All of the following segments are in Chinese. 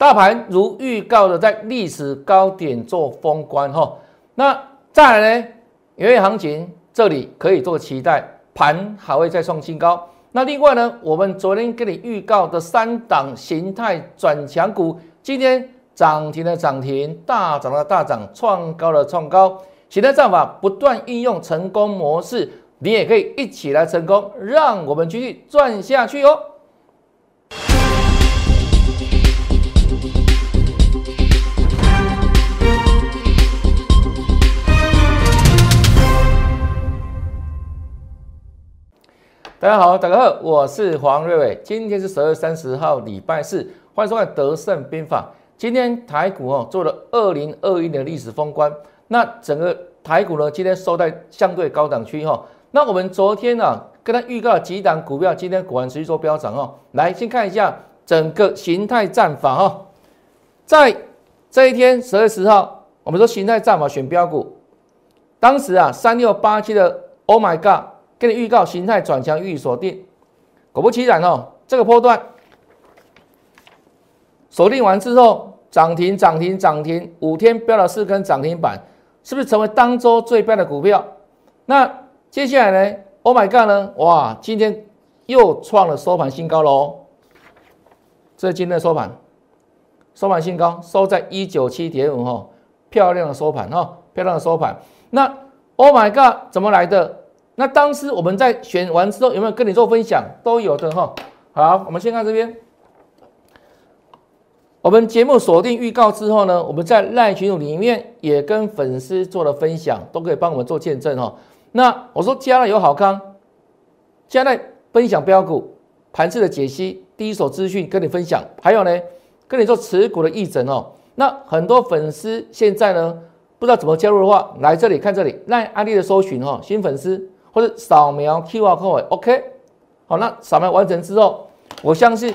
大盘如预告的在历史高点做封关哈，那再来呢？元月行情这里可以做期待，盘还会再创新高。那另外呢，我们昨天给你预告的三档形态转强股，今天涨停的涨停，大涨的大涨，创高的创高，形态战法不断应用成功模式，你也可以一起来成功，让我们继续赚下去哦。大家好，大家好，我是黄瑞伟。今天是十二月三十号，礼拜四，欢迎收看《德胜兵法》。今天台股哦做了二零二一年的历史封关，那整个台股呢今天收在相对高档区哈。那我们昨天呢跟他预告几档股票，今天果然持续做飙涨哦。来先看一下整个形态战法哈，在这一天十二月十号，我们说形态战法选标股，当时啊三六八七的 Oh my God。给你预告，形态转强予以锁定。果不其然哦，这个波段锁定完之后，涨停涨停涨停，五天飙了四根涨停板，是不是成为当周最标的股票？那接下来呢？Oh my god 呢？哇，今天又创了收盘新高喽！这是今天的收盘，收盘新高，收在一九七点五哈，漂亮的收盘哈，漂亮的收盘。那 Oh my god 怎么来的？那当时我们在选完之后有没有跟你做分享？都有的哈。好，我们先看这边。我们节目锁定预告之后呢，我们在赖群组里面也跟粉丝做了分享，都可以帮我们做见证哈。那我说加了有好康，加了分享标股盘式的解析，第一手资讯跟你分享，还有呢跟你做持股的议诊哦。那很多粉丝现在呢不知道怎么加入的话，来这里看这里赖安利的搜寻哈，新粉丝。或者扫描 QR code，OK，好，那扫描完成之后，我相信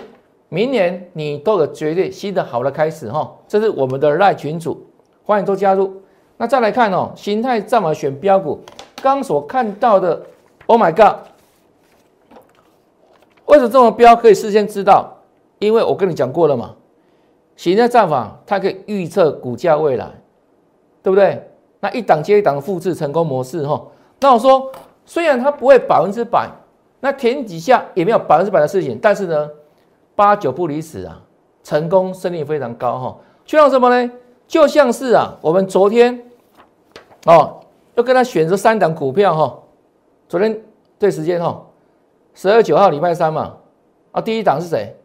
明年你都有绝对新的好的开始哈。这是我们的赖群主，欢迎都加入。那再来看哦，形态战法选标股，刚所看到的，Oh my God，为什么这么标可以事先知道？因为我跟你讲过了嘛，形态战法它可以预测股价未来，对不对？那一档接一档复制成功模式哈。那我说。虽然它不会百分之百，那天底下也没有百分之百的事情，但是呢，八九不离十啊，成功胜率非常高哈。就像什么呢？就像是啊，我们昨天哦，要跟他选择三档股票哈。昨天对时间哈，十二九号礼拜三嘛，啊，第一档是谁？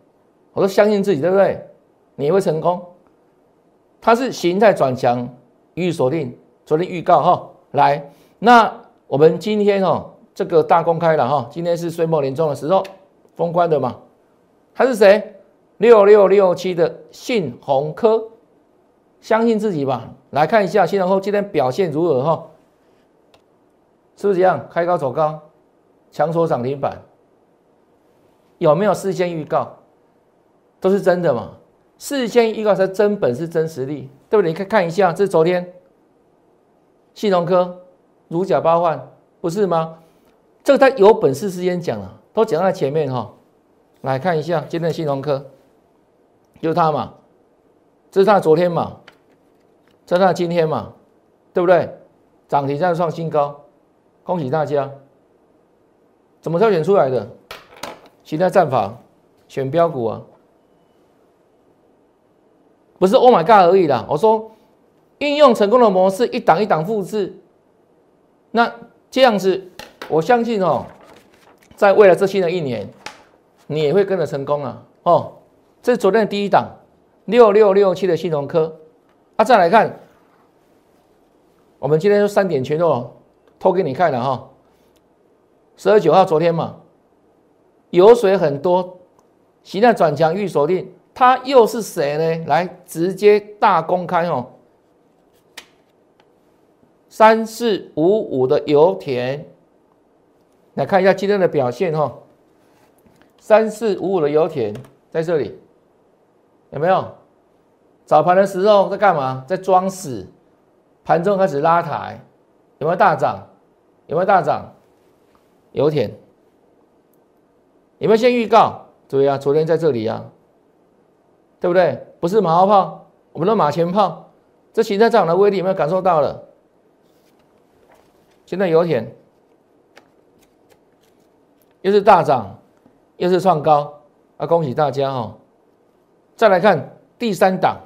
我说相信自己，对不对？你会成功。它是形态转强，予以锁定。昨天预告哈，来那。我们今天哦，这个大公开了哈，今天是岁末年终的时候，封关的嘛。他是谁？六六六七的信鸿科，相信自己吧。来看一下信鸿科今天表现如何哈？是不是这样？开高走高，强锁涨停板，有没有事先预告？都是真的嘛？事先预告才真本事、真实力，对不对？你看看一下，这是昨天信鸿科。如假包换，不是吗？这个他有本事事先讲了，都讲在前面哈。来看一下今天的新农科，就他嘛，这是他昨天嘛，这是他今天嘛，对不对？涨停再创新高，恭喜大家！怎么挑选出来的？其他战法选标股啊，不是 Oh my God 而已啦。我说运用成功的模式，一档一档复制。那这样子，我相信哦，在未来这新的一年，你也会跟着成功啊！哦，这是昨天的第一档，六六六七的新融科啊。再来看，我们今天就三点全都偷给你看了哈。十二九号昨天嘛，油水很多，现在转强预锁定，它又是谁呢？来直接大公开哦。三四五五的油田，来看一下今天的表现哈。三四五五的油田在这里，有没有？早盘的时候在干嘛？在装死。盘中开始拉抬，有没有大涨？有没有大涨？油田有没有先预告？对啊，昨天在这里啊。对不对？不是马后炮，我们的马前炮，这形态上的威力有没有感受到了？现在油田又是大涨，又是创高，啊，恭喜大家哈！再来看第三档，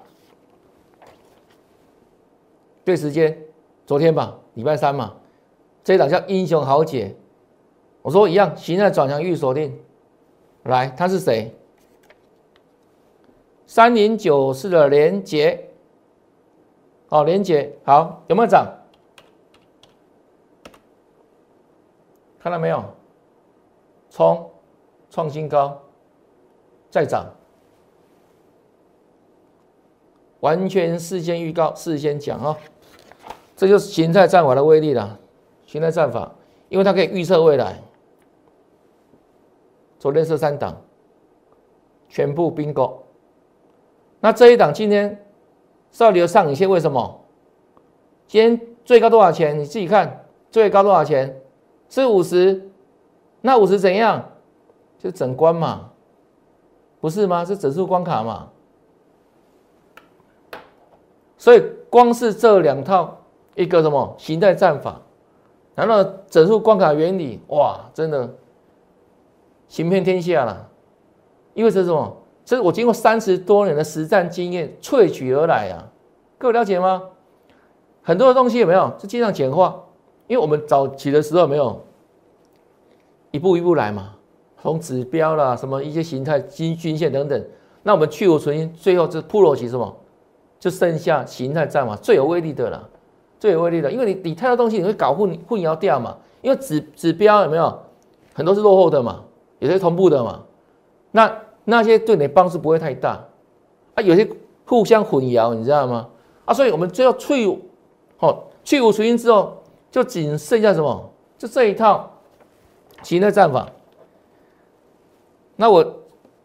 对时间，昨天吧，礼拜三嘛，这一档叫英雄豪杰，我说一样，形态转强预锁定，来，他是谁？三零九四的连接，好，连接好，有没有涨？看到没有？冲，创新高，再涨，完全事先预告，事先讲啊，这就是形态战法的威力了。形态战法，因为它可以预测未来。昨天是三档，全部并购。那这一档今天稍微有上影线，为什么？今天最高多少钱？你自己看，最高多少钱？是五十。那五十怎样？就整关嘛，不是吗？是整数关卡嘛。所以光是这两套，一个什么形态战法，然后整数关卡原理，哇，真的行遍天下了。因为这是什么？这是我经过三十多年的实战经验萃取而来啊，各位了解吗？很多的东西有没有是尽量简化？因为我们早期的时候没有一步一步来嘛，从指标啦、什么一些形态、均均线等等，那我们去无存因，最后就铺落起什么，就剩下形态战嘛最有威力的了，最有威力的，因为你你太多东西你会搞混混淆掉嘛，因为指指标有没有？很多是落后的嘛，有些同步的嘛，那。那些对你帮助不会太大。啊，有些互相混淆，你知道吗？啊，所以我们最后去，哦去无除因之后，就仅剩下什么？就这一套形态战法。那我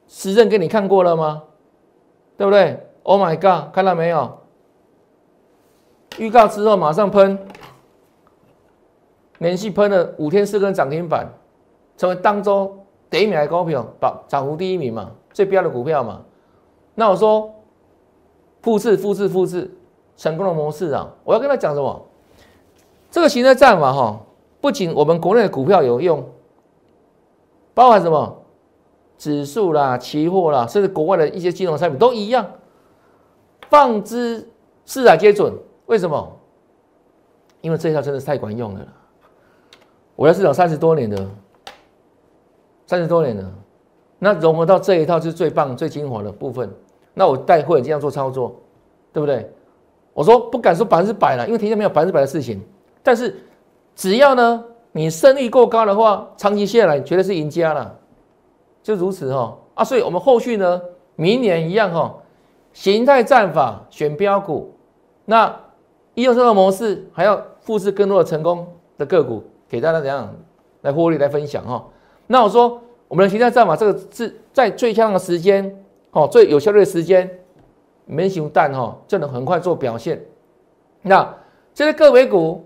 实证给你看过了吗？对不对？Oh my god，看到没有？预告之后马上喷，连续喷了五天四根涨停板，成为当周。第一名的股票，涨涨幅第一名嘛，最标的股票嘛。那我说复制、复制、复制成功的模式啊！我要跟他讲什么？这个行车战法哈，不仅我们国内的股票有用，包含什么指数啦、期货啦，甚至国外的一些金融产品都一样，放之四海皆准。为什么？因为这一套真的太管用了。我在市场三十多年的。三十多年了，那融合到这一套是最棒、最精华的部分。那我带会这样做操作，对不对？我说不敢说百分之百了，因为天下没有百分之百的事情。但是只要呢，你胜率够高的话，长期下来绝对是赢家了。就如此哈啊！所以我们后续呢，明年一样哈，形态战法选标股，那一用这个模式，还要复制更多的成功的个股，给大家怎样来获利来分享哈。那我说，我们的形态战法这个是在最恰当的时间，哦，最有效率的时间，没熊蛋哈，就能很快做表现。那这些个别股，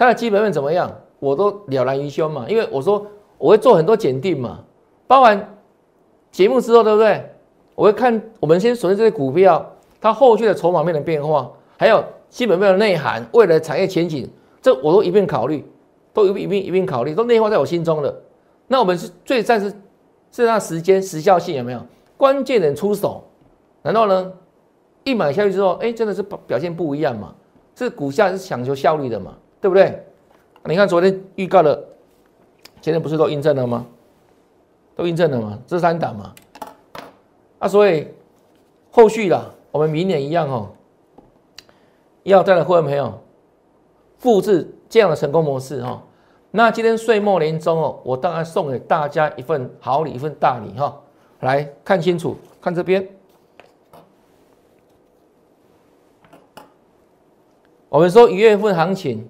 它的基本面怎么样，我都了然于胸嘛。因为我说我会做很多检定嘛，包完节目之后，对不对？我会看我们先锁定这些股票，它后续的筹码面的变化，还有基本面的内涵，未来产业前景，这我都一并考虑，都一并一并考虑，都内化在我心中的。那我们是最暂时，是那时间时效性有没有关键人出手？难道呢一买下去之后，哎，真的是表现不一样嘛？这股价是讲求效率的嘛，对不对？你看昨天预告的，今天不是都印证了吗？都印证了吗？这三档嘛，啊，所以后续啦，我们明年一样哦，要带来会员朋友复制这样的成功模式哈。那今天岁末年终哦，我当然送给大家一份好礼，一份大礼哈！来看清楚，看这边。我们说一月份行情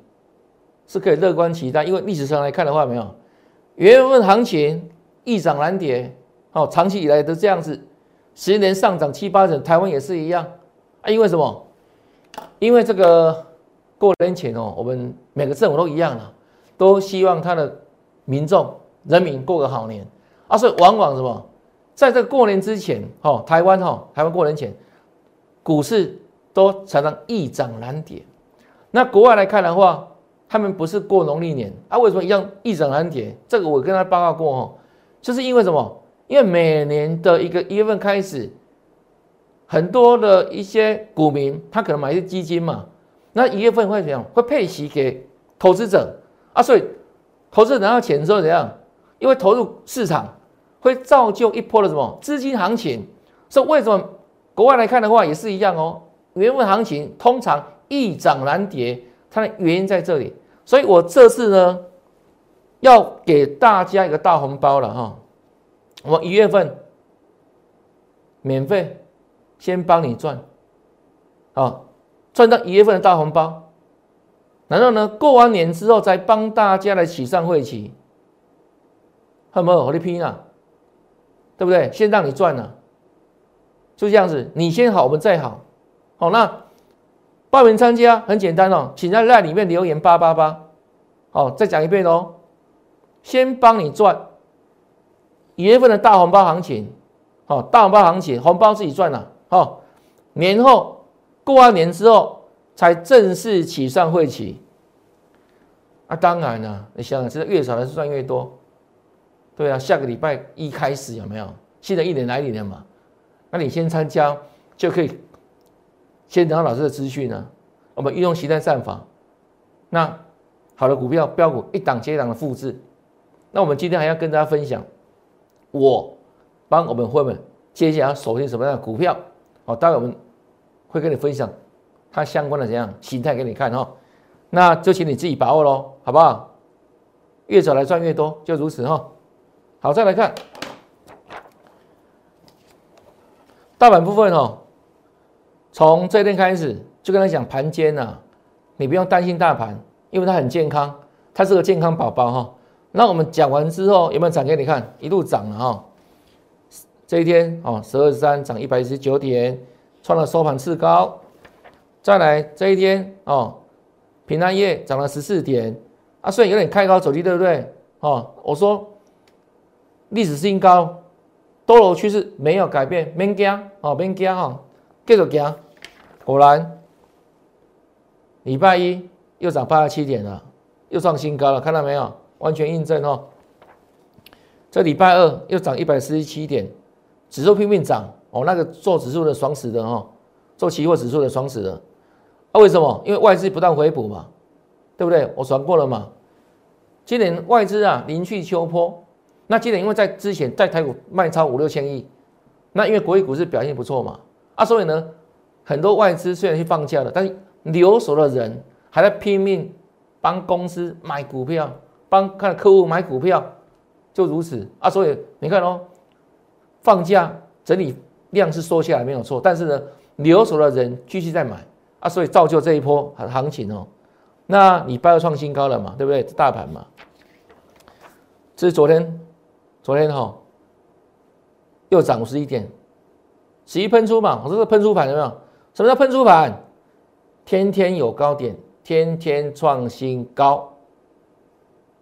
是可以乐观期待，因为历史上来看的话，没有元月份行情易涨难跌，哦，长期以来都这样子，十年上涨七八成，台湾也是一样啊。因为什么？因为这个过年前哦，我们每个政府都一样了。都希望他的民众人民过个好年，啊，所以往往什么在这个过年之前，哈，台湾哈，台湾过年前，股市都常常易涨难跌。那国外来看的话，他们不是过农历年啊？为什么一样易涨难跌？这个我跟他报告过哈，就是因为什么？因为每年的一个一月份开始，很多的一些股民他可能买一些基金嘛，那一月份会怎样？会配息给投资者啊，所以投资者拿到钱之后怎样？因为投入市场会造就一波的什么资金行情？所以为什么国外来看的话也是一样哦？原份行情通常。易涨难跌，它的原因在这里，所以我这次呢要给大家一个大红包了哈！我一月份免费先帮你赚，啊，赚到一月份的大红包，然后呢过完年之后再帮大家来起上会期，有没有我的拼啊？对不对？先让你赚了，就这样子，你先好，我们再好，好那。报名参加很简单哦，请在那里面留言八八八，好，再讲一遍哦。先帮你赚一月份的大红包行情，好，大红包行情，红包自己赚了，好，年后过完年之后才正式起算会期。啊，当然了，你想想，现在越少的是赚越多，对啊，下个礼拜一开始有没有？新的一年来临了嘛？那你先参加就可以。先得到老师的资讯呢，我们运用实战战法，那好的股票标股一档接一档的复制。那我们今天还要跟大家分享，我帮我们会员接下来锁定什么样的股票？好，待会我们会跟你分享它相关的怎样形态给你看哈。那就请你自己把握喽，好不好？越早来赚越多，就如此哈。好，再来看大盘部分哈。从这天开始就跟他讲盘间呐，你不用担心大盘，因为它很健康，它是个健康宝宝哈。那我们讲完之后有没有涨给你看？一路涨了哈。这一天哦，十二十三涨一百一十九点，创了收盘次高。再来这一天哦，平安夜涨了十四点啊，虽然有点开高走低，对不对？哦，我说历史新高，多头趋势没有改变，免惊哦，免惊哈。继续行，果然礼拜一又涨八十七点了，又创新高了，看到没有？完全印证哦。这礼拜二又涨一百四十七点，指数拼命涨哦。那个做指数的爽死的哦，做期货指数的爽死的。啊，为什么？因为外资不断回补嘛，对不对？我传过了嘛。今年外资啊，临去秋坡。那今年因为在之前在台股卖超五六千亿，那因为国际股市表现不错嘛。啊，所以呢，很多外资虽然去放假了，但是留守的人还在拼命帮公司买股票，帮看客户买股票，就如此啊。所以你看哦，放假整理量是缩下来没有错，但是呢，留守的人继续在买啊，所以造就这一波行情哦。那你拜二创新高了嘛，对不对？大盘嘛，这是昨天，昨天哈又涨五十一点。十一喷出嘛，我说是喷出盘有没有？什么叫喷出盘？天天有高点，天天创新高。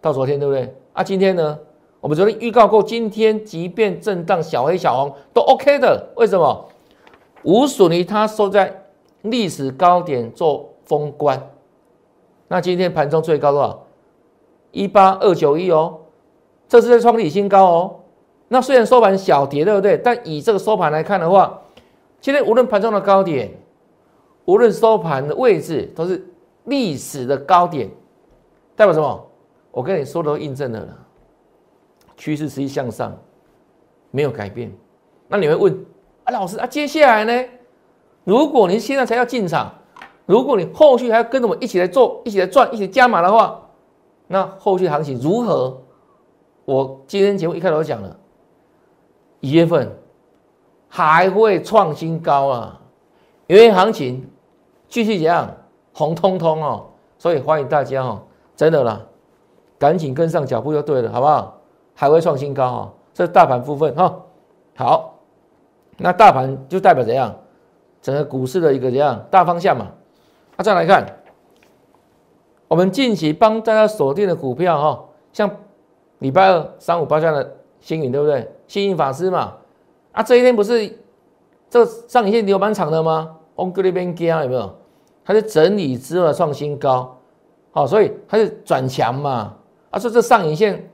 到昨天对不对？啊，今天呢？我们昨天预告过，今天即便震荡小黑小红都 OK 的。为什么？无损于它收在历史高点做封关。那今天盘中最高多少？一八二九一哦，这是在创历新高哦。那虽然收盘小跌，对不对？但以这个收盘来看的话，今天无论盘中的高点，无论收盘的位置，都是历史的高点，代表什么？我跟你说的都印证了了，趋势持续向上，没有改变。那你会问啊，老师啊，接下来呢？如果你现在才要进场，如果你后续还要跟着我一起来做，一起来赚，一起加码的话，那后续行情如何？我今天节目一开头讲了。一月份还会创新高啊，因为行情继续这样红彤彤哦，所以欢迎大家哦，真的啦，赶紧跟上脚步就对了，好不好？还会创新高哦，这是大盘部分哈。好，那大盘就代表怎样？整个股市的一个怎样大方向嘛？那再来看，我们近期帮大家锁定的股票哈，像礼拜二三五八这样的。星云对不对？星云法师嘛，啊，这一天不是这上影线留蛮长的吗？往这边加有没有？它是整理之后创新高，好，所以它是转强嘛。啊，说这上影线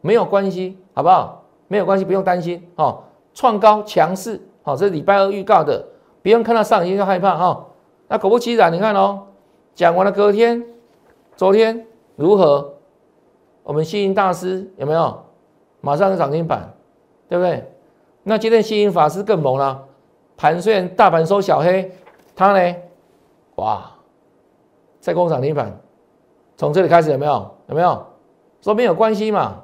没有关系，好不好？没有关系，不用担心哦。创高强势，好，这是礼拜二预告的，不用看到上影线就害怕哈。那果不其然，你看哦，讲完了隔天，昨天如何？我们星云大师有没有？马上是涨停板，对不对？那今天吸引法师更猛了，盘虽然大盘收小黑，它呢，哇，在攻涨停板，从这里开始有没有？有没有？说没有关系嘛，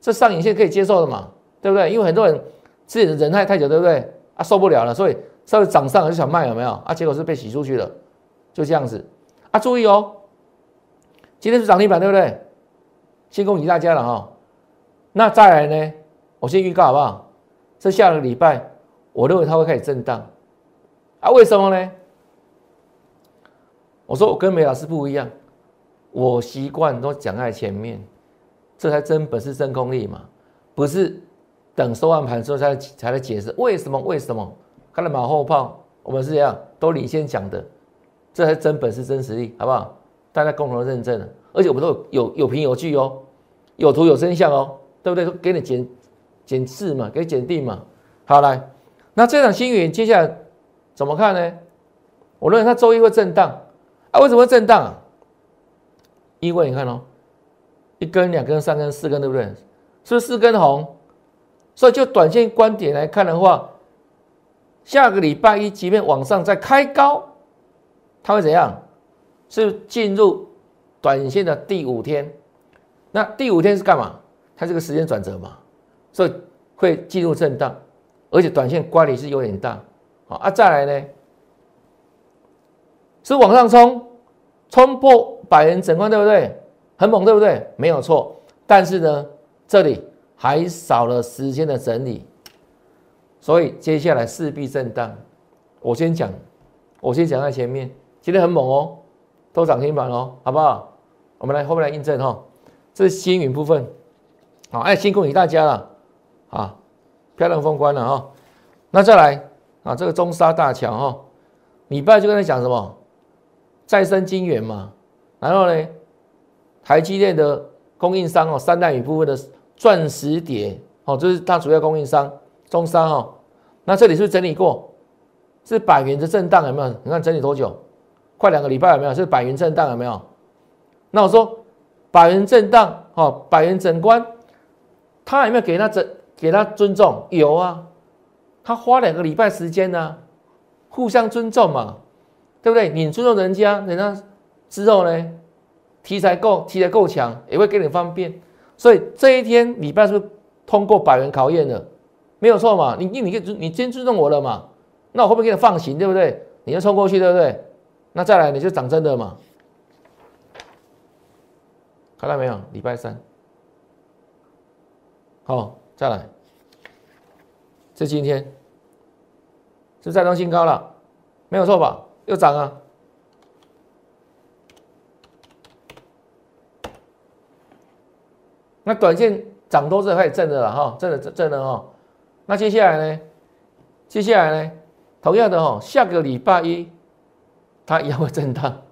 这上影线可以接受的嘛，对不对？因为很多人自己的忍耐太久，对不对？啊，受不了了，所以稍微涨上就想卖，有没有？啊，结果是被洗出去了，就这样子。啊，注意哦，今天是涨停板，对不对？先恭喜大家了哈。那再来呢？我先预告好不好？这下个礼拜，我认为它会开始震荡。啊，为什么呢？我说我跟梅老师不一样，我习惯都讲在前面。这才真本事真功力嘛，不是等收完盘之后才才来解释为什么为什么看了马后炮，我们是这样都领先讲的，这才真本事真实力，好不好？大家共同认证的，而且我们都有有凭有据哦，有图有真相哦，对不对？给你检检视嘛，给你减定嘛。好来，那这场新云接下来怎么看呢？我认为它周一会震荡啊，为什么会震荡啊？因为你看哦。一根、两根、三根、四根，对不对？是不是四根红？所以就短线观点来看的话，下个礼拜一即便往上再开高，它会怎样？是进入短线的第五天。那第五天是干嘛？它这个时间转折嘛，所以会进入震荡，而且短线乖离是有点大。好啊，再来呢，是往上冲，冲破百元整关，对不对？很猛，对不对？没有错，但是呢，这里还少了时间的整理，所以接下来势必震荡。我先讲，我先讲在前面，今天很猛哦，都涨停板哦，好不好？我们来后面来印证哈，这是星云部分，好，哎，辛苦你大家了，啊，漂亮封关了哈。那再来啊，这个中沙大桥哈，礼拜就跟他讲什么，再生金源嘛，然后呢？台积电的供应商哦，三代米部分的钻石碟哦，这是它主要供应商中沙哦。那这里是是整理过？是百元的震荡有没有？你看整理多久？快两个礼拜有没有？是百元震荡有没有？那我说百元震荡哦，百元整关，他有没有给他整给他尊重？有啊，他花两个礼拜时间呢，互相尊重嘛，对不对？你尊重人家，人家之后呢？题材够，题材够强，也会给你方便。所以这一天礼拜是通过百元考验的？没有错嘛？你你你你先尊重我了嘛？那我会不会给你放行？对不对？你就冲过去，对不对？那再来你就涨真的嘛？看到没有？礼拜三，好，再来，这今天是再创新高了，没有错吧？又涨啊！那短线涨多是开始震的了哈，震的震震的哈。那接下来呢？接下来呢？同样的哈，下个礼拜一它也会震荡。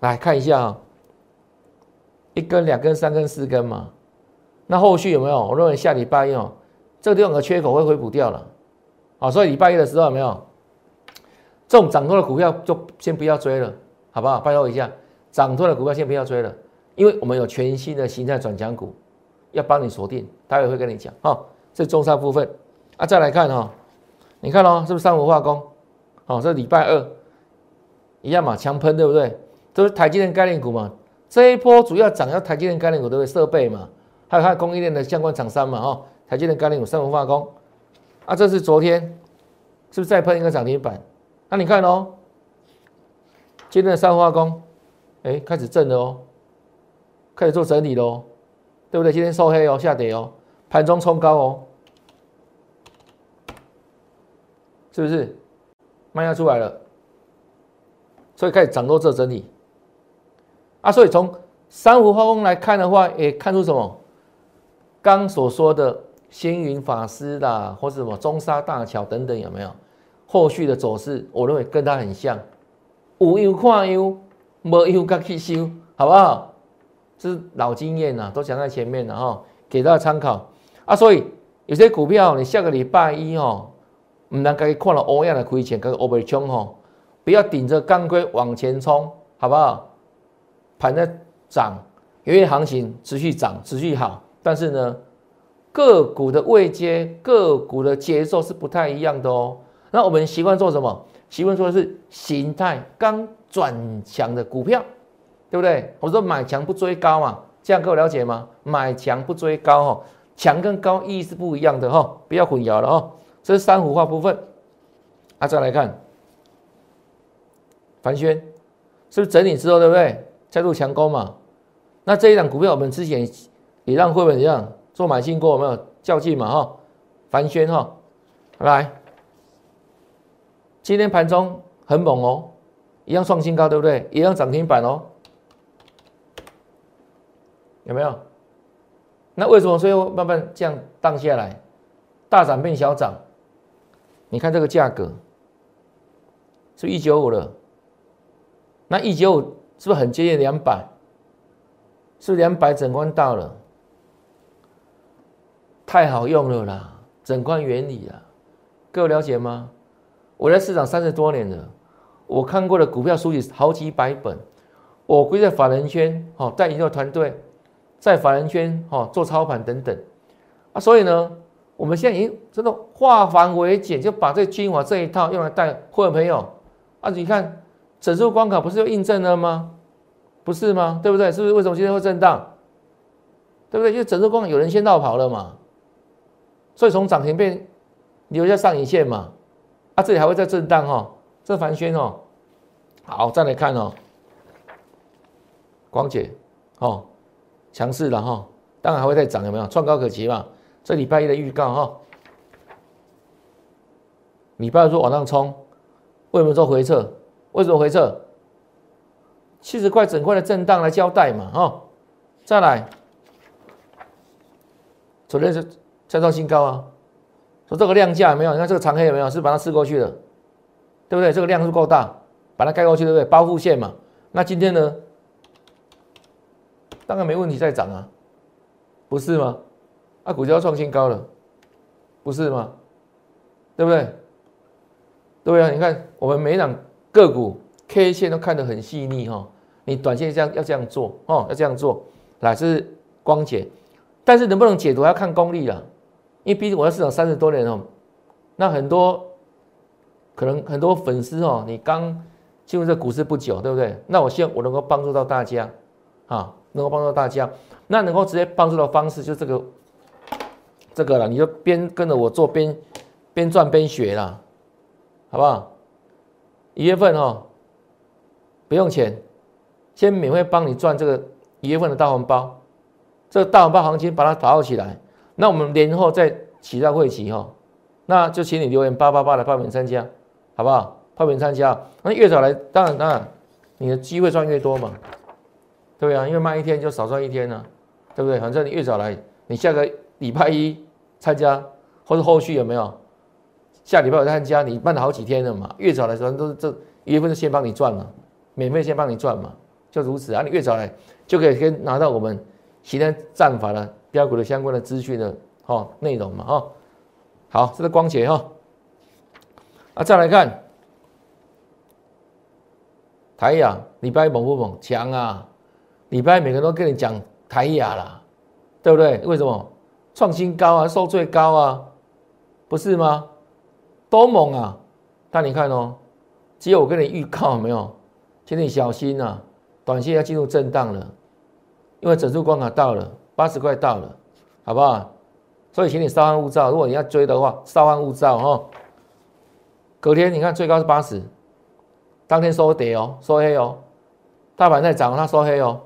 来看一下啊，一根、两根、三根、四根嘛。那后续有没有？我认为下礼拜一哦，这个地方的缺口会回补掉了。好，所以礼拜一的时候有没有？这种涨多的股票就先不要追了，好不好？拜托一下，涨多的股票先不要追了，因为我们有全新的形态转强股。要帮你锁定，待会会跟你讲哈。这中上部分啊，再来看哈，你看哦，是不是三五化工？好，这礼拜二一样嘛，强喷对不对？都是台积电概念股嘛。这一波主要涨要台积电概念股对不对？设备嘛，还有它供应链的相关厂商嘛，哈。台积电概念股三氟化工啊，这是昨天是不是再喷一个涨停板？那你看哦，今天的三氟化工，哎，开始震了哦，开始做整理喽。对不对？今天收黑哦，下跌哦，盘中冲高哦，是不是？卖压出来了，所以开始涨多这整理啊。所以从三五化工来看的话，也看出什么？刚所说的星云法师啦，或者什么中沙大桥等等，有没有？后续的走势，我认为跟它很像，有优看优，没优该去修，好不好？这是老经验呐，都讲在前面了哈，给大家参考啊。所以有些股票，你下个礼拜一哦，唔能该看了欧亚的亏钱，跟欧贝冲吼，不要顶着钢盔往前冲，好不好？盘在涨，因为行情持续涨，持续好，但是呢，个股的位阶、个股的节奏是不太一样的哦。那我们习惯做什么？习惯做的是形态刚转强的股票，对不对？我说买强不追高嘛，这样各位了解吗？买强不追高哈，强跟高意义是不一样的哈，不要混淆了哦。这是三幅画部分。啊，再来看凡轩，是不是整理之后，对不对？再入强攻嘛。那这一档股票我们之前也让会员一样做买进过，有没有较劲嘛？哈，凡轩哈，来。今天盘中很猛哦，一样创新高，对不对？一样涨停板哦，有没有？那为什么最后慢慢这样荡下来，大涨变小涨？你看这个价格是一九五了，那一九五是不是很接近两百？是两百整关到了，太好用了啦，整关原理啊，各位了解吗？我在市场三十多年了，我看过的股票书籍好几百本，我归在法人圈，哦，带研究团队，在法人圈，哦，做操盘等等，啊，所以呢，我们现在已经真的化繁为简，就把这精华这一套用来带会员朋友，啊，你看整数关卡不是又印证了吗？不是吗？对不对？是不是？为什么今天会震荡？对不对？因为整数关卡有人先绕跑了嘛，所以从涨停变留下上影线嘛。啊，这里还会再震荡哈，这凡轩哦，好，再来看哦，光姐哦，强势了哈，当然还会再涨，有没有？创高可期嘛？这礼拜一的预告哈，礼拜二说往上冲，为什么做回撤？为什么回撤？七十块整块的震荡来交代嘛哈，再来，昨天是再创新高啊。说这个量价有没有？你看这个长黑有没有？是把它刺过去的，对不对？这个量是够大，把它盖过去，对不对？包覆线嘛。那今天呢？当然没问题，再涨啊，不是吗？啊，股价创新高了，不是吗？对不对？对啊，你看我们每一档个股 K 线都看得很细腻哈。你短线这样要这样做哦，要这样做，来这是光解，但是能不能解读要看功力了。因为毕竟我在市场三十多年哦，那很多可能很多粉丝哦，你刚进入这股市不久，对不对？那我希望我能够帮助到大家，啊，能够帮助大家，那能够直接帮助的方式就这个这个了，你就边跟着我做边边赚边学啦，好不好？一月份哦，不用钱，先免费帮你赚这个一月份的大红包，这个大红包行情把它把握起来。那我们年后再起到会期哈，那就请你留言八八八来报名参加，好不好？报名参加，那越早来，当然当然，你的机会赚越多嘛，对啊，因为慢一天就少赚一天呢，对不对？反正你越早来，你下个礼拜一参加，或者后续有没有？下礼拜我参加，你慢了好几天了嘛，越早来时候都是这一月份先帮你赚了，免费先帮你赚嘛，就如此啊，你越早来就可以先拿到我们其他战法的。标股的相关的资讯的哦内容嘛哈，好，这是光洁哈，啊再来看台亚礼拜猛不猛强啊？礼拜每个人都跟你讲台亚啦，对不对？为什么创新高啊，收最高啊，不是吗？多猛啊！但你看哦，只有我跟你预告没有，请你小心呐，短线要进入震荡了，因为整数关卡到了。八十块到了，好不好？所以请你稍安勿躁。如果你要追的话，稍安勿躁哈。隔天你看最高是八十，当天收跌哦，收黑哦。大盘在涨，它收黑哦。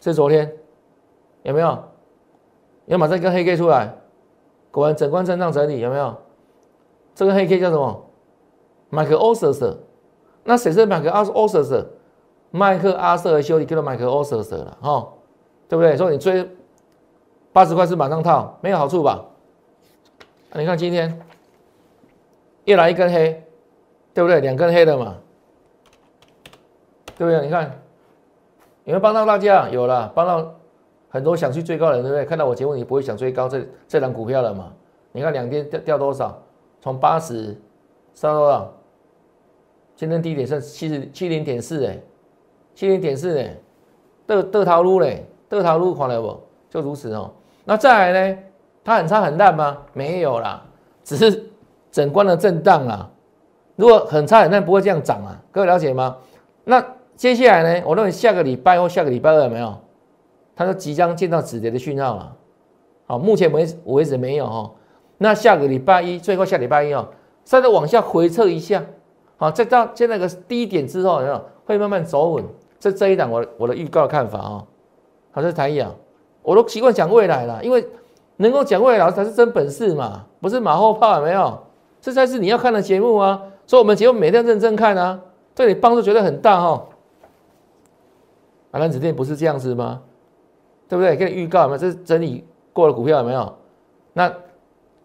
是昨天有没有？要马上一根黑 K 出来，果然整关震荡整理有没有？这个黑 K 叫什么？麦克欧瑟瑟。那谁是麦克阿欧瑟瑟？麦克阿瑟的修理叫做麦克欧瑟瑟了哈。对不对？说你追八十块是马上套，没有好处吧？你看今天又来一根黑，对不对？两根黑的嘛，对不对？你看有没有帮到大家？有了，帮到很多想去追高的人，对不对？看到我节目，你不会想追高这这档股票了嘛？你看两天掉掉多少？从八十上到多少？今天低点是七十七零点四哎，七零点四哎，得得逃路嘞，得逃路看了不？就如此哦。那再来呢？它很差很烂吗？没有啦，只是整关的震荡啦。如果很差很烂，不会这样涨啊。各位了解吗？那接下来呢？我认为下个礼拜或下个礼拜二有没有？它就即将见到止跌的讯号了。好，目前为为止没有哈。那下个礼拜一，最后下礼拜一哦，再往下回撤一下，好，再到见那个低点之后，有没有会慢慢走稳？这这一档我我的预告看法啊，好，是台阳，我都习惯讲未来了，因为能够讲未来才是真本事嘛，不是马后炮，有没有？这才是你要看的节目啊，所以我们节目每天认真看啊，对你帮助绝对很大哈。啊，蓝子店不是这样子吗？对不对？给你预告有没有？这是整理过的股票有没有？那。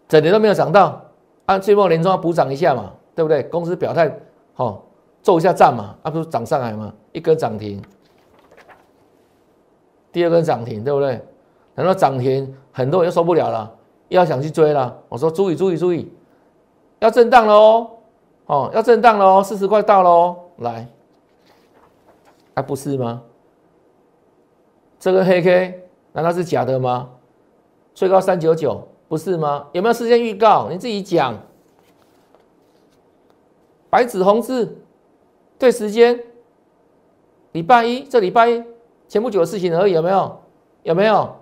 整年都没有涨到，按最末年终要补涨一下嘛，对不对？公司表态，好，做一下账嘛，啊不是涨上来嘛，一根涨停，第二根涨停，对不对？等到涨停，很多人又受不了了，又要想去追了。我说注意注意注意，要震荡了哦，哦要震荡了哦，四十块到了哦，来，啊不是吗？这个黑 K 难道是假的吗？最高三九九。不是吗？有没有事先预告？你自己讲。白纸红字，对时间。礼拜一，这礼拜一前不久的事情而已，有没有？有没有？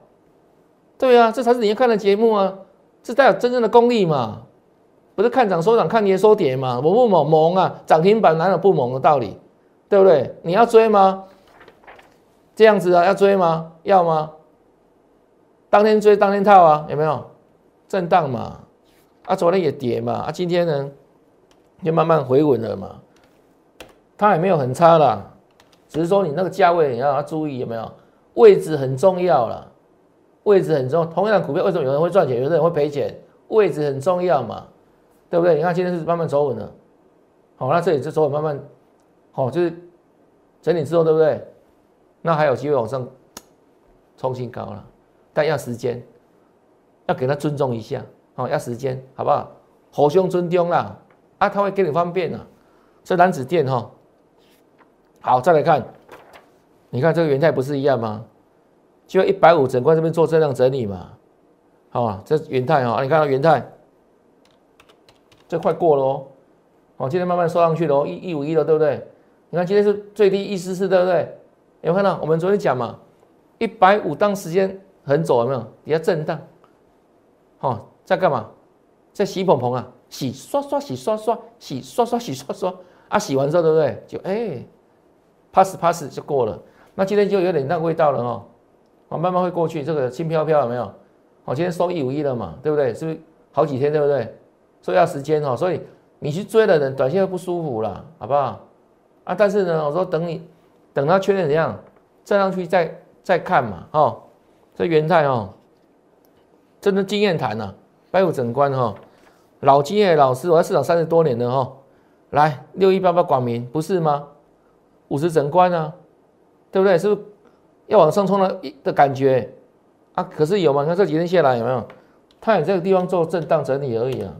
对啊，这才是你要看的节目啊！这带有真正的功力嘛？不是看涨收涨，看跌收跌嘛？猛不猛？猛啊！涨停板哪有不猛的道理？对不对？你要追吗？这样子啊，要追吗？要吗？当天追，当天套啊？有没有？震荡嘛，啊，昨天也跌嘛，啊，今天呢，就慢慢回稳了嘛，它也没有很差啦，只是说你那个价位你要注意有没有位置很重要了，位置很重要。同样的股票为什么有人会赚钱，有人会赔钱？位置很重要嘛，对不对？你看今天是慢慢走稳了，好，那这里就走稳慢慢，好，就是整理之后，对不对？那还有机会往上冲新高了，但要时间。要给他尊重一下，哦，要时间，好不好？互相尊重啦，啊，他会给你方便啊。这男子店哈，好，再来看，你看这个元泰不是一样吗？就一百五整块这边做这样整理嘛，好，这元泰哈，你看到元泰，这快过了哦，哦，今天慢慢收上去了哦，一一五一了，对不对？你看今天是最低一四四，对不对？有没有看到？我们昨天讲嘛，一百五当时间很走有没有？底下震荡。哦，在干嘛？在洗捧捧啊，洗刷刷，洗刷刷，洗刷刷，洗刷刷啊！洗完之后，对不对？就哎，pass pass 就过了。那今天就有点那个味道了哦。我，慢慢会过去，这个轻飘飘有没有？我，今天收一五一了嘛，对不对？是不是好几天，对不对？所以要时间哦。所以你去追的人，短线会不舒服了，好不好？啊，但是呢，我说等你等它确认怎样，再上去再再看嘛。哦，这元泰哦。真的经验谈呐，百五整关哈，老经验老师，我在市场三十多年了哈，来六一八八广明不是吗？五十整关啊，对不对？是不是要往上冲了的感觉啊？可是有吗？你看这几天下来有没有？它也这个地方做震荡整理而已啊，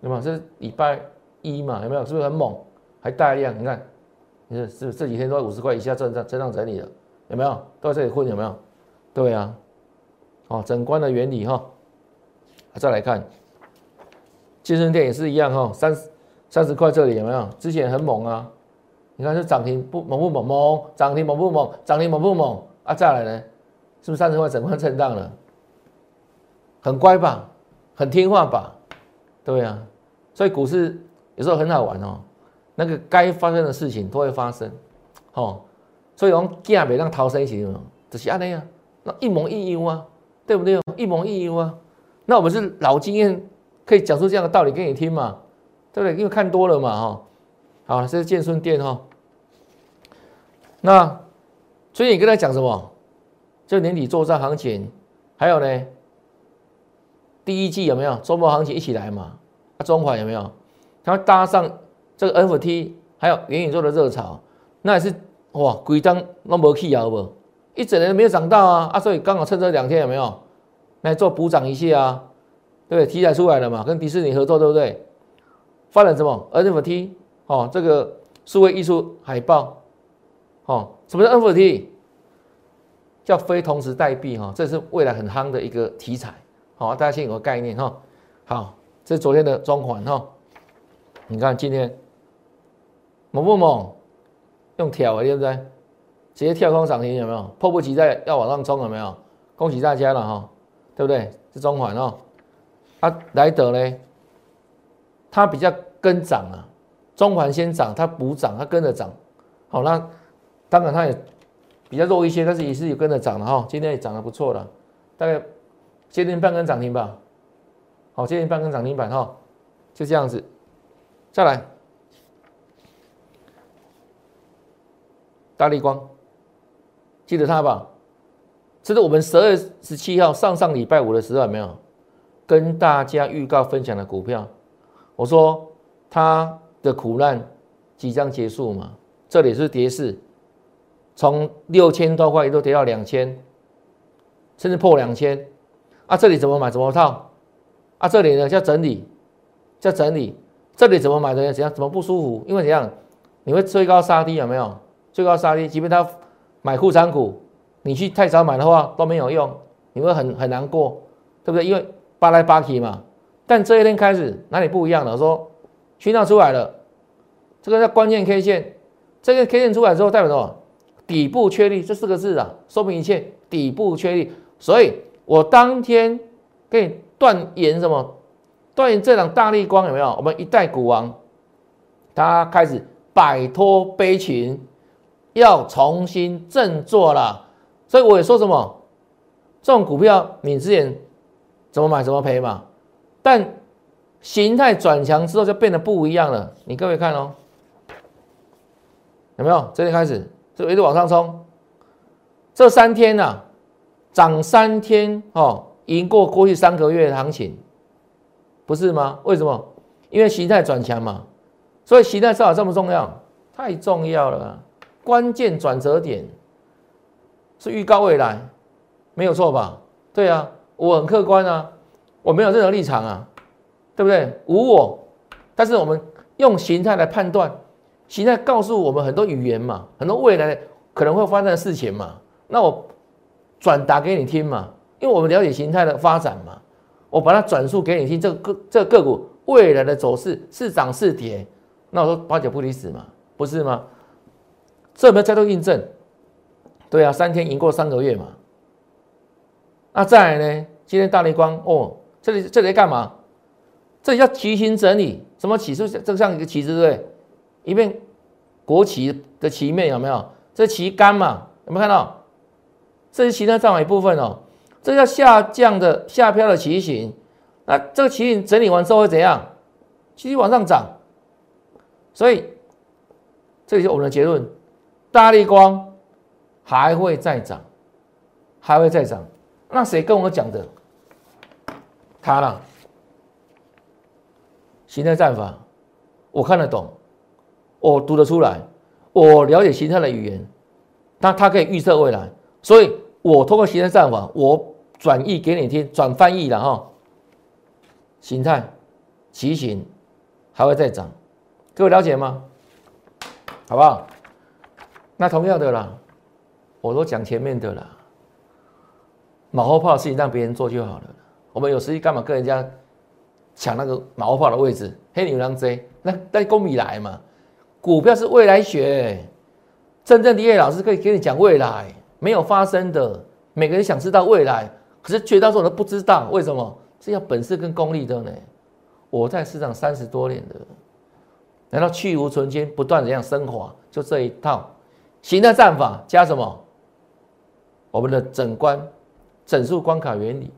对吗？这是礼拜一嘛，有没有？是不是很猛？还大量？你看，你看是这几天都在五十块以下震荡震荡整理了，有没有？都在这里混有没有？对啊。哦，整关的原理哈，再来看，健身店也是一样哈，三三十块这里有没有？之前很猛啊，你看这涨停不猛不猛猛，涨停猛不猛，涨停猛不猛啊？再来呢，是不是三十块整块震荡了？很乖吧，很听话吧？对啊，所以股市有时候很好玩哦，那个该发生的事情都会发生，哦，所以我们见别让逃生行哦，就是安尼啊，那一模一样啊。对不对？一模一样啊！那我们是老经验，可以讲出这样的道理给你听嘛？对不对？因为看多了嘛，哈。好，这是建顺店哈。那最近你跟他讲什么？就年底做账行情，还有呢，第一季有没有周末行情一起来嘛？啊，中环有没有？它搭上这个 FT，还有元宇宙的热潮，那也是哇，规张那没去啊不？一整年没有涨到啊啊，所以刚好趁这两天有没有来做补涨一下啊？对不对？题材出来了嘛，跟迪士尼合作对不对？发展什么 NFT 哦，这个数位艺术海报哦，什么叫 NFT？叫非同时代币哈，这是未来很夯的一个题材，好，大家先有个概念哈。好，这是昨天的中环哈，你看今天猛不猛？用跳对不对？直接跳空涨停有没有？迫不及待要往上冲有没有？恭喜大家了哈，对不对？是中环哦。啊，莱德呢？它比较跟涨啊，中环先涨，它补涨，它跟着涨。好，那当然它也。比较弱一些，但是也是有跟着涨的哈，今天也涨得不错了，大概接近半根涨停吧。好，接近半根涨停板哈，就这样子。再来，大力光，记得它吧？这是我们十二十七号上上礼拜五的时候有，没有跟大家预告分享的股票。我说它的苦难即将结束嘛，这里是跌势。从六千多块一度跌到两千，甚至破两千，啊，这里怎么买怎么套，啊，这里呢叫整理，叫整理，这里怎么买的怎样怎么不舒服？因为怎样，你会追高杀低有没有？追高杀低，即便他买护仓股，你去太早买的话都没有用，你会很很难过，对不对？因为扒来扒去嘛。但这一天开始哪里不一样了？说讯号出来了，这个叫关键 K 线，这个 K 线出来之后代表什么？底部确立这四个字啊，说明一切。底部确立，所以我当天给你断言什么？断言这档大力光有没有？我们一代股王，他开始摆脱悲情，要重新振作了。所以我也说什么？这种股票你之前怎么买怎么赔嘛。但形态转强之后就变得不一样了。你各位看哦，有没有？这里开始。就一直往上冲，这三天呢，涨三天哦，赢过过去三个月的行情，不是吗？为什么？因为形态转强嘛，所以形态至少这么重要，太重要了。关键转折点是预告未来，没有错吧？对啊，我很客观啊，我没有任何立场啊，对不对？无我，但是我们用形态来判断。形态告诉我们很多语言嘛，很多未来可能会发生的事情嘛，那我转达给你听嘛，因为我们了解形态的发展嘛，我把它转述给你听，这个个这个个股未来的走势是涨是跌，那我说八九不离十嘛，不是吗？这有没有再度印证？对啊，三天赢过三个月嘛。那再来呢？今天大雷光哦，这里这里在干嘛？这叫旗形整理，什么旗是这个像一个旗子对不对？一面国旗的旗面有没有？这旗杆嘛，有没有看到？这是其他上一部分哦。这叫下降的下飘的旗形。那这个旗形整理完之后会怎样？继续往上涨。所以，这就是我们的结论：大力光还会再涨，还会再涨。那谁跟我讲的？他了。形态战法，我看得懂。我读得出来，我了解形态的语言，那它可以预测未来，所以我通过形态战法，我转译给你听，转翻译了哈。形态骑形还会再涨，各位了解吗？好不好？那同样的啦，我都讲前面的啦，马后炮的事情让别人做就好了，我们有实力干嘛跟人家抢那个毛发的位置？黑牛郎 J，那那公米来嘛。股票是未来学，真正的叶老师可以给你讲未来没有发生的。每个人想知道未来，可是绝大多数人都不知道为什么？是要本事跟功力的呢。我在市场三十多年的，难道去无存菁，不断的这样升华？就这一套形态战法加什么？我们的整关整数关卡原理，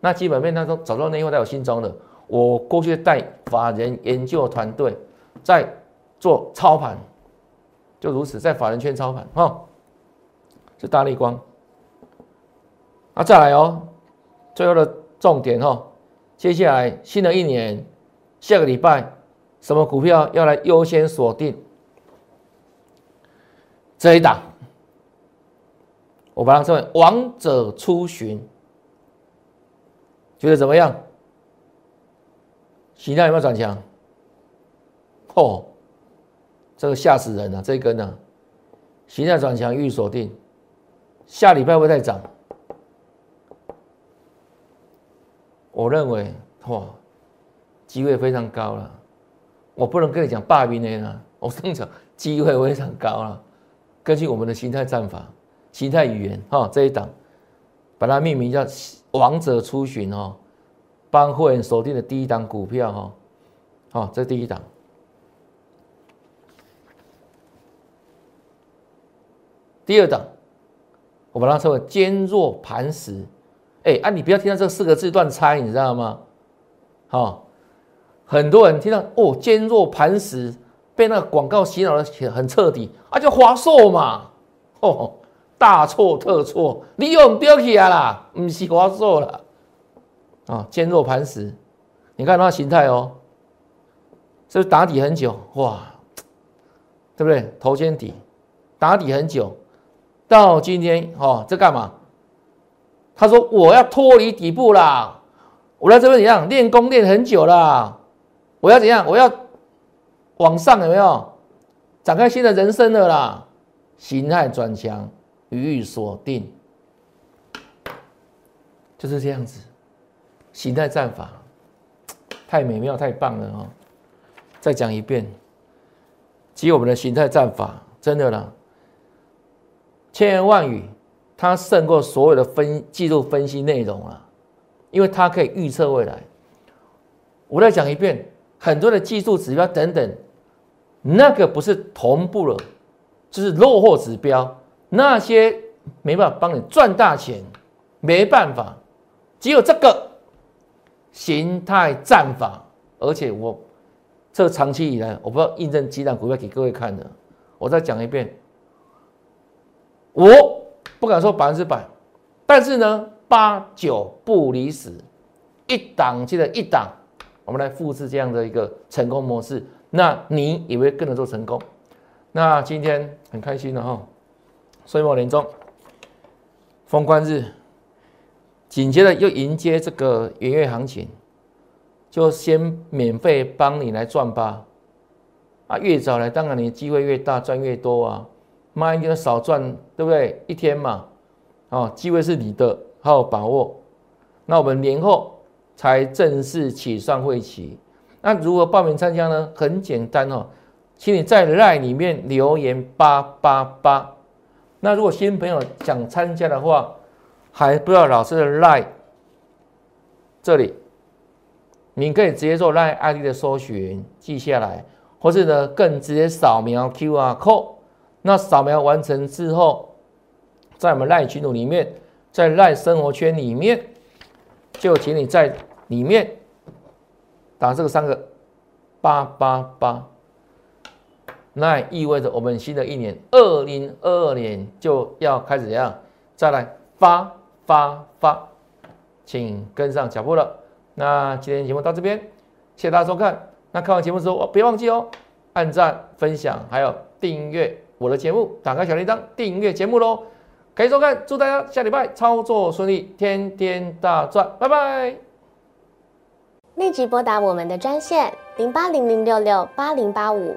那基本面当中找到内幕在我心中的。我过去带法人研究团队在。做操盘就如此，在法人圈操盘哈，是大力光。那再来哦，最后的重点哈，接下来新的一年，下个礼拜什么股票要来优先锁定？这一档，我把它称为王者出巡，觉得怎么样？形态有没有转强？哦，这个吓死人了！这一根呢，形态转强，预锁定，下礼拜会再涨。我认为，哇，机会非常高了。我不能跟你讲霸兵的呢，我跟你讲，机会非常高了。根据我们的形态战法、形态语言，哈，这一档把它命名叫“王者出巡”哦。帮会员锁定的第一档股票，哈，好，这第一档。第二档，我把它称为坚若磐石。哎，啊，你不要听到这四个字乱猜，你知道吗？好，很多人听到哦，坚若磐石，被那个广告洗脑的很彻底，啊，叫华硕嘛，哦，大错特错，你用丢起来啦，不是华硕了。啊，坚若磐石，你看它形态哦，是不是打底很久？哇，对不对？头肩底打底很久，到今天哦，这干嘛？他说我要脱离底部啦，我在这边怎样练功练很久啦，我要怎样？我要往上有没有展开新的人生了啦？形态转强，予以锁定，就是这样子。形态战法太美妙太棒了哦！再讲一遍，其实我们的形态战法真的啦，千言万语，它胜过所有的分技术分析内容啊，因为它可以预测未来。我再讲一遍，很多的技术指标等等，那个不是同步了，就是落后指标，那些没办法帮你赚大钱，没办法，只有这个。形态战法，而且我这长期以来，我不知道印证几档股票给各位看的，我再讲一遍，我不敢说百分之百，但是呢，八九不离十，一档接着一档，我们来复制这样的一个成功模式，那你也会跟着做成功。那今天很开心的哈，岁末年终，封关日。紧接着又迎接这个元月行情，就先免费帮你来赚吧，啊，越早来当然你机会越大，赚越多啊，慢一点少赚，对不对？一天嘛，哦，机会是你的，好好把握。那我们年后才正式起算会期，那如何报名参加呢？很简单哦，请你在 LINE 里面留言八八八。那如果新朋友想参加的话，还不知道老师的赖这里，你可以直接做 line ID 的搜寻记下来，或是呢更直接扫描 QR code。那扫描完成之后，在我们 line 群组里面，在 line 生活圈里面，就请你在里面打这个三个八八八，那意味着我们新的一年二零二二年就要开始怎样再来发。发发，请跟上脚步了。那今天节目到这边，谢谢大家收看。那看完节目之后，别忘记哦，按赞、分享，还有订阅我的节目，打开小铃铛订阅节目喽。可以收看，祝大家下礼拜操作顺利，天天大赚，拜拜。立即拨打我们的专线零八零零六六八零八五。